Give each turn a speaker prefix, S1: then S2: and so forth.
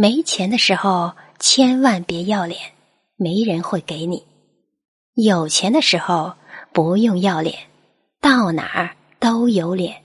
S1: 没钱的时候千万别要脸没人会给你。有钱的时候不用要脸到哪儿都有脸。